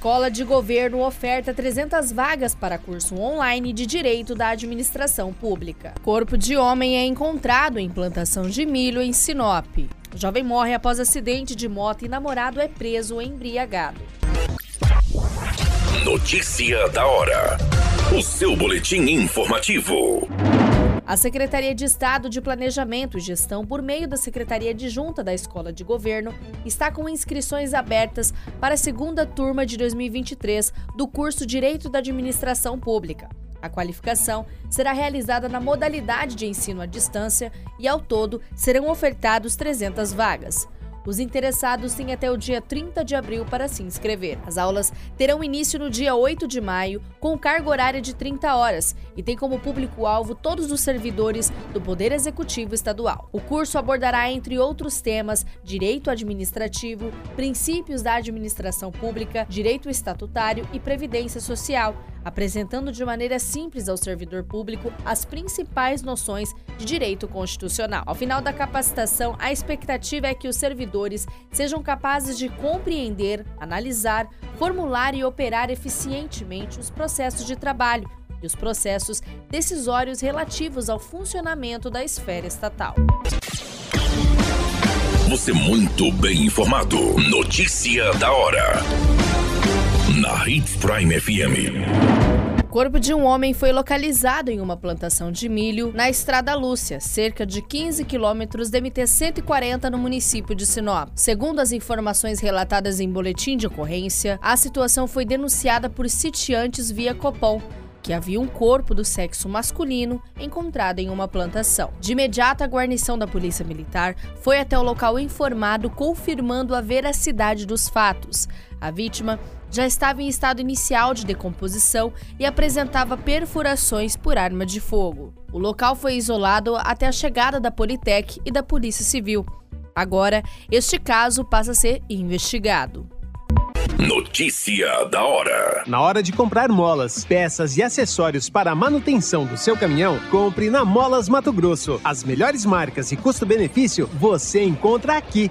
Escola de Governo oferta 300 vagas para curso online de Direito da Administração Pública. Corpo de homem é encontrado em plantação de milho em Sinop. Jovem morre após acidente de moto e namorado é preso embriagado. Notícia da hora. O seu boletim informativo. A Secretaria de Estado de Planejamento e Gestão, por meio da Secretaria Adjunta da Escola de Governo, está com inscrições abertas para a segunda turma de 2023 do curso Direito da Administração Pública. A qualificação será realizada na modalidade de ensino à distância e, ao todo, serão ofertados 300 vagas. Os interessados têm até o dia 30 de abril para se inscrever. As aulas terão início no dia 8 de maio, com carga horária de 30 horas, e tem como público-alvo todos os servidores do Poder Executivo Estadual. O curso abordará, entre outros temas, direito administrativo, princípios da administração pública, direito estatutário e previdência social, apresentando de maneira simples ao servidor público as principais noções de direito constitucional. Ao final da capacitação, a expectativa é que os servidores sejam capazes de compreender, analisar, formular e operar eficientemente os processos de trabalho e os processos decisórios relativos ao funcionamento da esfera estatal. Você muito bem informado. Notícia da hora na Hits Prime FM. O corpo de um homem foi localizado em uma plantação de milho na Estrada Lúcia, cerca de 15 quilômetros de MT-140 no município de Sinop. Segundo as informações relatadas em boletim de ocorrência, a situação foi denunciada por sitiantes via Copom, que havia um corpo do sexo masculino encontrado em uma plantação. De imediato, a guarnição da Polícia Militar foi até o local informado, confirmando a veracidade dos fatos. A vítima já estava em estado inicial de decomposição e apresentava perfurações por arma de fogo. O local foi isolado até a chegada da Politec e da Polícia Civil. Agora, este caso passa a ser investigado. Notícia da hora. Na hora de comprar molas, peças e acessórios para a manutenção do seu caminhão, compre na Molas Mato Grosso. As melhores marcas e custo-benefício você encontra aqui.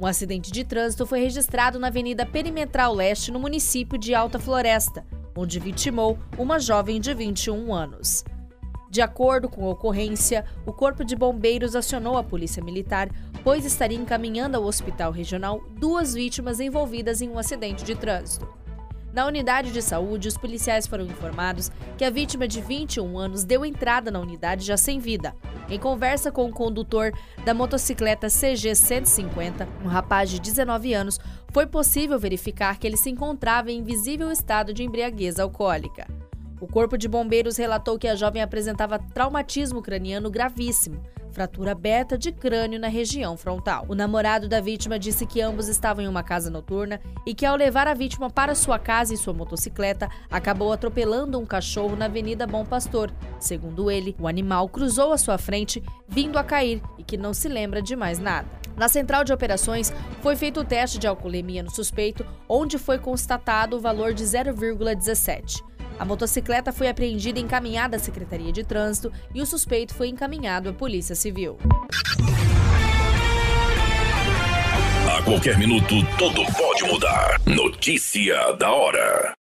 Um acidente de trânsito foi registrado na Avenida Perimetral Leste, no município de Alta Floresta, onde vitimou uma jovem de 21 anos. De acordo com a ocorrência, o Corpo de Bombeiros acionou a Polícia Militar, pois estaria encaminhando ao Hospital Regional duas vítimas envolvidas em um acidente de trânsito. Na unidade de saúde, os policiais foram informados que a vítima de 21 anos deu entrada na unidade já sem vida. Em conversa com o condutor da motocicleta CG 150, um rapaz de 19 anos, foi possível verificar que ele se encontrava em visível estado de embriaguez alcoólica. O Corpo de Bombeiros relatou que a jovem apresentava traumatismo craniano gravíssimo, fratura aberta de crânio na região frontal. O namorado da vítima disse que ambos estavam em uma casa noturna e que, ao levar a vítima para sua casa em sua motocicleta, acabou atropelando um cachorro na Avenida Bom Pastor. Segundo ele, o animal cruzou à sua frente, vindo a cair e que não se lembra de mais nada. Na central de operações, foi feito o teste de alcoolemia no suspeito, onde foi constatado o valor de 0,17. A motocicleta foi apreendida e encaminhada à Secretaria de Trânsito e o suspeito foi encaminhado à Polícia Civil. A qualquer minuto, tudo pode mudar. Notícia da hora.